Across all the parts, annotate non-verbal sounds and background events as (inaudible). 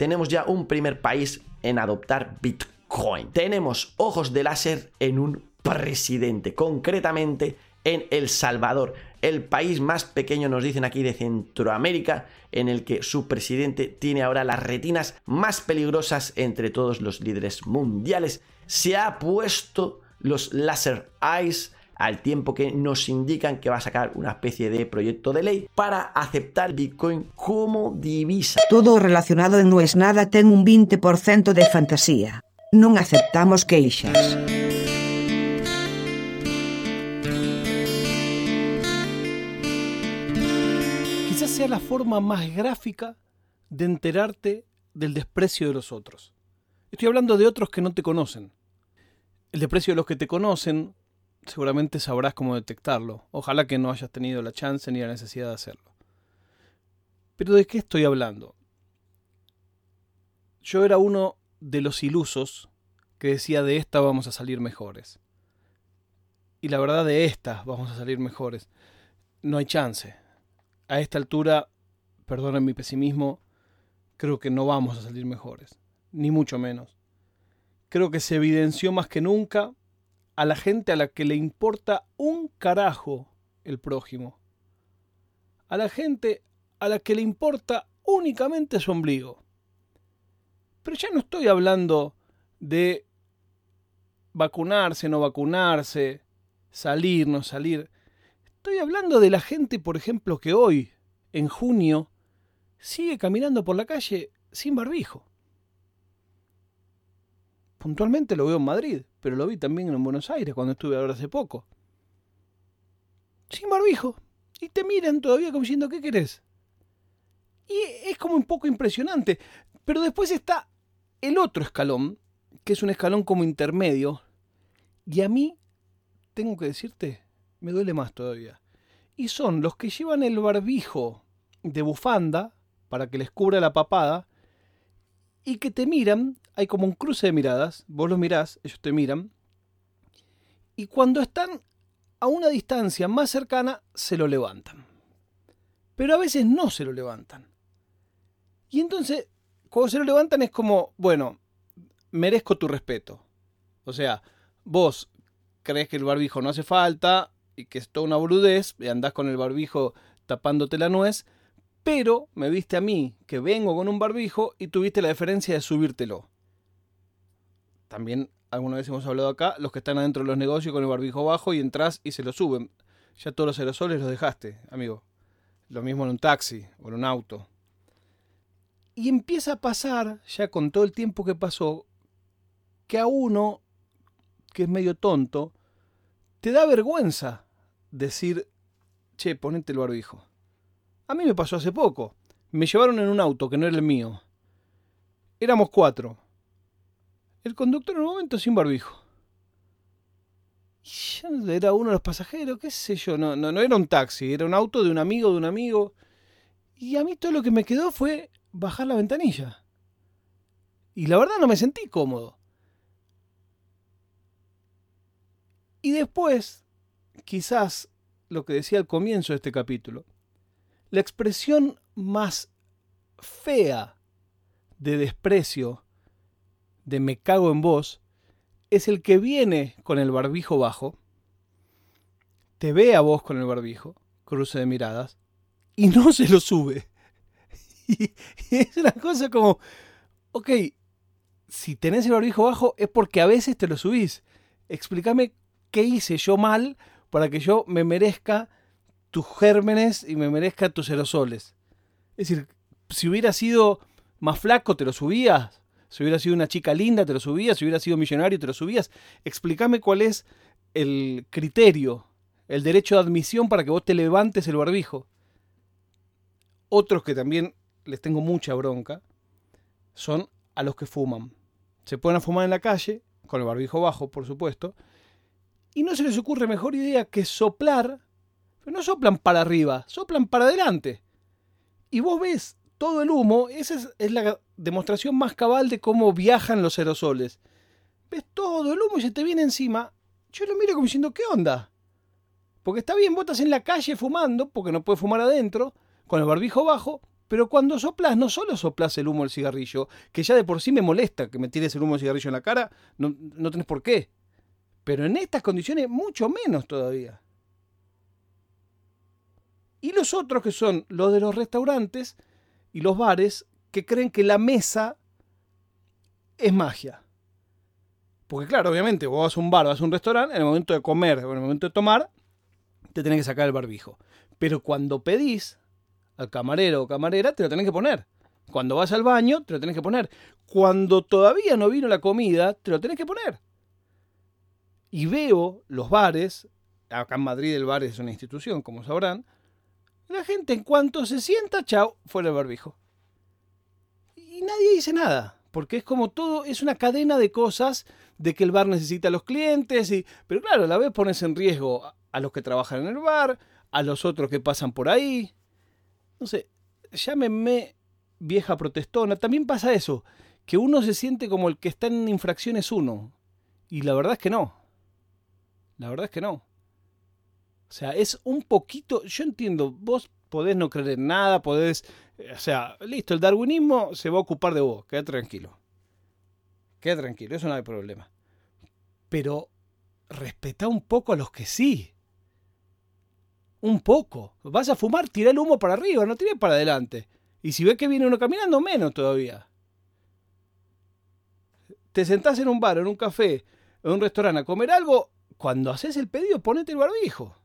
tenemos ya un primer país en adoptar Bitcoin. Tenemos ojos de láser en un presidente, concretamente en El Salvador, el país más pequeño, nos dicen aquí, de Centroamérica, en el que su presidente tiene ahora las retinas más peligrosas entre todos los líderes mundiales. Se ha puesto los laser eyes al tiempo que nos indican que va a sacar una especie de proyecto de ley para aceptar Bitcoin como divisa. Todo relacionado en no es nada ten un 20% de fantasía. Non aceptamos queixas. Quizás sea la forma más gráfica de enterarte del desprecio de los otros. Estoy hablando de otros que no te conocen. El desprecio de los que te conocen, seguramente sabrás cómo detectarlo. Ojalá que no hayas tenido la chance ni la necesidad de hacerlo. Pero ¿de qué estoy hablando? Yo era uno de los ilusos que decía de esta vamos a salir mejores. Y la verdad de estas vamos a salir mejores. No hay chance. A esta altura, perdonen mi pesimismo, creo que no vamos a salir mejores. Ni mucho menos. Creo que se evidenció más que nunca a la gente a la que le importa un carajo el prójimo. A la gente a la que le importa únicamente su ombligo. Pero ya no estoy hablando de vacunarse, no vacunarse, salir, no salir. Estoy hablando de la gente, por ejemplo, que hoy, en junio, sigue caminando por la calle sin barbijo. Puntualmente lo veo en Madrid, pero lo vi también en Buenos Aires cuando estuve ahora hace poco. Sin barbijo. Y te miran todavía como diciendo, ¿qué querés? Y es como un poco impresionante. Pero después está el otro escalón, que es un escalón como intermedio. Y a mí, tengo que decirte, me duele más todavía. Y son los que llevan el barbijo de bufanda para que les cubra la papada y que te miran, hay como un cruce de miradas, vos los mirás, ellos te miran, y cuando están a una distancia más cercana, se lo levantan. Pero a veces no se lo levantan. Y entonces, cuando se lo levantan es como, bueno, merezco tu respeto. O sea, vos crees que el barbijo no hace falta y que es toda una boludez, y andás con el barbijo tapándote la nuez, pero me viste a mí, que vengo con un barbijo, y tuviste la deferencia de subírtelo. También alguna vez hemos hablado acá, los que están adentro de los negocios con el barbijo bajo y entras y se lo suben. Ya todos los aerosoles los dejaste, amigo. Lo mismo en un taxi o en un auto. Y empieza a pasar, ya con todo el tiempo que pasó, que a uno, que es medio tonto, te da vergüenza decir, che, ponete el barbijo. A mí me pasó hace poco. Me llevaron en un auto que no era el mío. Éramos cuatro. El conductor en un momento sin barbijo. Y era uno de los pasajeros, qué sé yo, no, no, no era un taxi, era un auto de un amigo de un amigo. Y a mí todo lo que me quedó fue bajar la ventanilla. Y la verdad no me sentí cómodo. Y después, quizás lo que decía al comienzo de este capítulo, la expresión más fea de desprecio de me cago en vos es el que viene con el barbijo bajo, te ve a vos con el barbijo, cruce de miradas, y no se lo sube. (laughs) Y, es una cosa como, ok, si tenés el barbijo bajo es porque a veces te lo subís. Explícame qué hice yo mal para que yo me merezca tus gérmenes y me merezca tus aerosoles. Es decir, si hubiera sido más flaco, te lo subías. Si hubiera sido una chica linda, te lo subías. Si hubiera sido millonario, te lo subías. Explícame cuál es el criterio, el derecho de admisión para que vos te levantes el barbijo. Otros que también les tengo mucha bronca son a los que fuman. Se pueden a fumar en la calle, con el barbijo bajo, por supuesto, y no se les ocurre mejor idea que soplar pero no soplan para arriba, soplan para adelante. Y vos ves todo el humo, esa es, la demostración más cabal de cómo viajan los aerosoles. Ves todo el humo y se te viene encima. Yo lo miro como diciendo, ¿qué onda? Porque está bien, estás en la calle fumando, porque no puedes fumar adentro, con el barbijo bajo, Pero cuando soplas, no solo soplas el humo del cigarrillo, que ya de por sí me molesta que me tires el humo del cigarrillo en la cara, no, no tenés por qué. Pero en estas condiciones, mucho menos todavía. Y los otros que son los de los restaurantes y los bares, que creen que la mesa es magia. Porque claro, obviamente, vos vas a un bar, vas a un restaurante, en el momento de comer en el momento de tomar, te tenés que sacar el barbijo. Pero cuando pedís al camarero o camarera, te lo tenés que poner. Cuando vas al baño, te lo tenés que poner. Cuando todavía no vino la comida, te lo tenés que poner. Y veo los bares, acá en Madrid el bar es una institución, como sabrán, la gente en cuanto se sienta, chao, fuera el barbijo. Y nadie dice nada, porque es como todo, es una cadena de cosas de que el bar necesita a los clientes, y, pero claro, a la vez pones en riesgo a los que trabajan en el bar, a los otros que pasan por ahí. No sé, llámenme vieja protestona. También pasa eso, que uno se siente como el que está en infracciones uno. Y la verdad es que no. La verdad es que no. O sea, es un poquito, yo entiendo, vos podés no creer en nada, podés, o sea, listo, el darwinismo se va a ocupar de vos, queda tranquilo. Queda tranquilo, eso no hay problema. Pero respeta un poco a los que sí. Un poco. Vas a fumar, tira el humo para arriba, no tires para adelante. Y si ves que viene uno caminando, menos todavía. Te sentás en un bar, en un café, en un restaurante a comer algo, cuando haces el pedido, ponete el barbijo.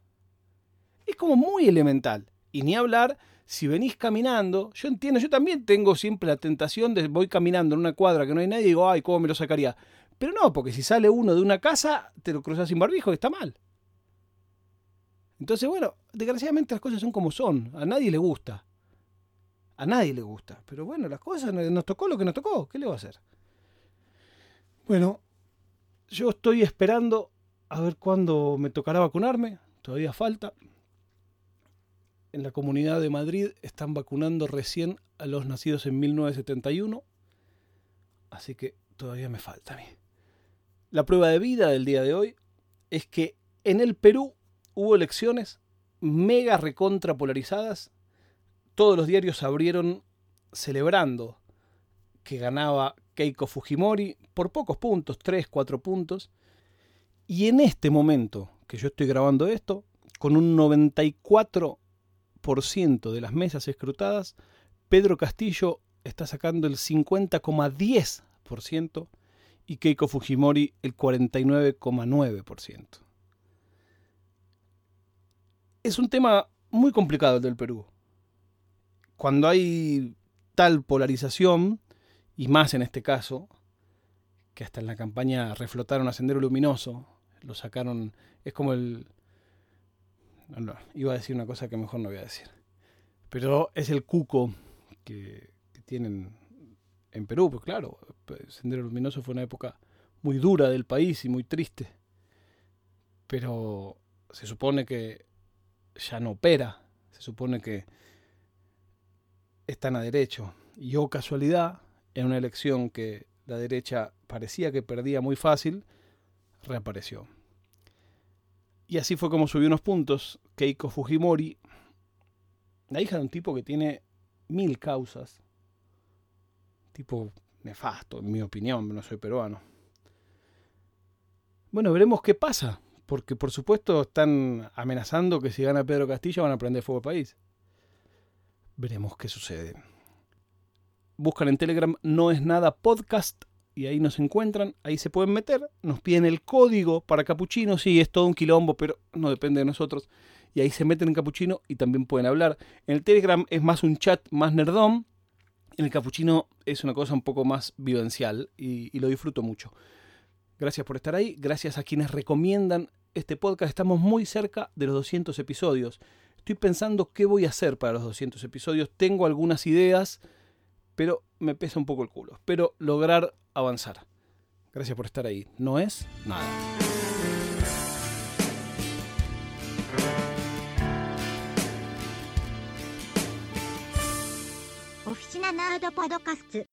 Es como muy elemental. Y ni hablar, si venís caminando, yo entiendo, yo también tengo siempre la tentación de voy caminando en una cuadra que no hay nadie y digo, ay, ¿cómo me lo sacaría? Pero no, porque si sale uno de una casa, te lo cruzas sin barbijo, está mal. Entonces, bueno, desgraciadamente las cosas son como son. A nadie le gusta. A nadie le gusta. Pero bueno, las cosas nos tocó lo que nos tocó. ¿Qué le va a hacer? Bueno, yo estoy esperando a ver cuándo me tocará vacunarme. Todavía falta. En la comunidad de Madrid están vacunando recién a los nacidos en 1971. Así que todavía me falta a mí. La prueba de vida del día de hoy es que en el Perú hubo elecciones mega recontra polarizadas. Todos los diarios abrieron celebrando que ganaba Keiko Fujimori por pocos puntos, 3, 4 puntos. Y en este momento que yo estoy grabando esto, con un 94% de las mesas escrutadas, Pedro Castillo está sacando el 50,10% y Keiko Fujimori el 49,9%. Es un tema muy complicado el del Perú. Cuando hay tal polarización, y más en este caso, que hasta en la campaña reflotaron a Sendero Luminoso, lo sacaron, es como el... No, iba a decir una cosa que mejor no voy a decir. Pero es el cuco que, tienen en Perú, pues claro, Sendero Luminoso fue una época muy dura del país y muy triste. Pero se supone que ya no opera, se supone que están a derecho. Y o casualidad, en una elección que la derecha parecía que perdía muy fácil, reapareció. Y así fue como subió unos puntos Keiko Fujimori, la hija de un tipo que tiene mil causas, tipo nefasto, en mi opinión, no soy peruano. Bueno, veremos qué pasa, porque por supuesto están amenazando que si gana Pedro Castillo van a prender fuego al país. Veremos qué sucede. Buscan en Telegram no es nada podcast y ahí nos encuentran, ahí se pueden meter, nos piden el código para Capuchino, sí, es todo un quilombo, pero no depende de nosotros. Y ahí se meten en Capuchino y también pueden hablar. En el Telegram es más un chat más nerdón, en el Capuchino es una cosa un poco más vivencial y, y lo disfruto mucho. Gracias por estar ahí, gracias a quienes recomiendan este podcast, estamos muy cerca de los 200 episodios. Estoy pensando qué voy a hacer para los 200 episodios, tengo algunas ideas, pero me pesa un poco el culo. Espero lograr avanzar. Gracias por estar ahí. No es nada. Oficina Nerd Podcast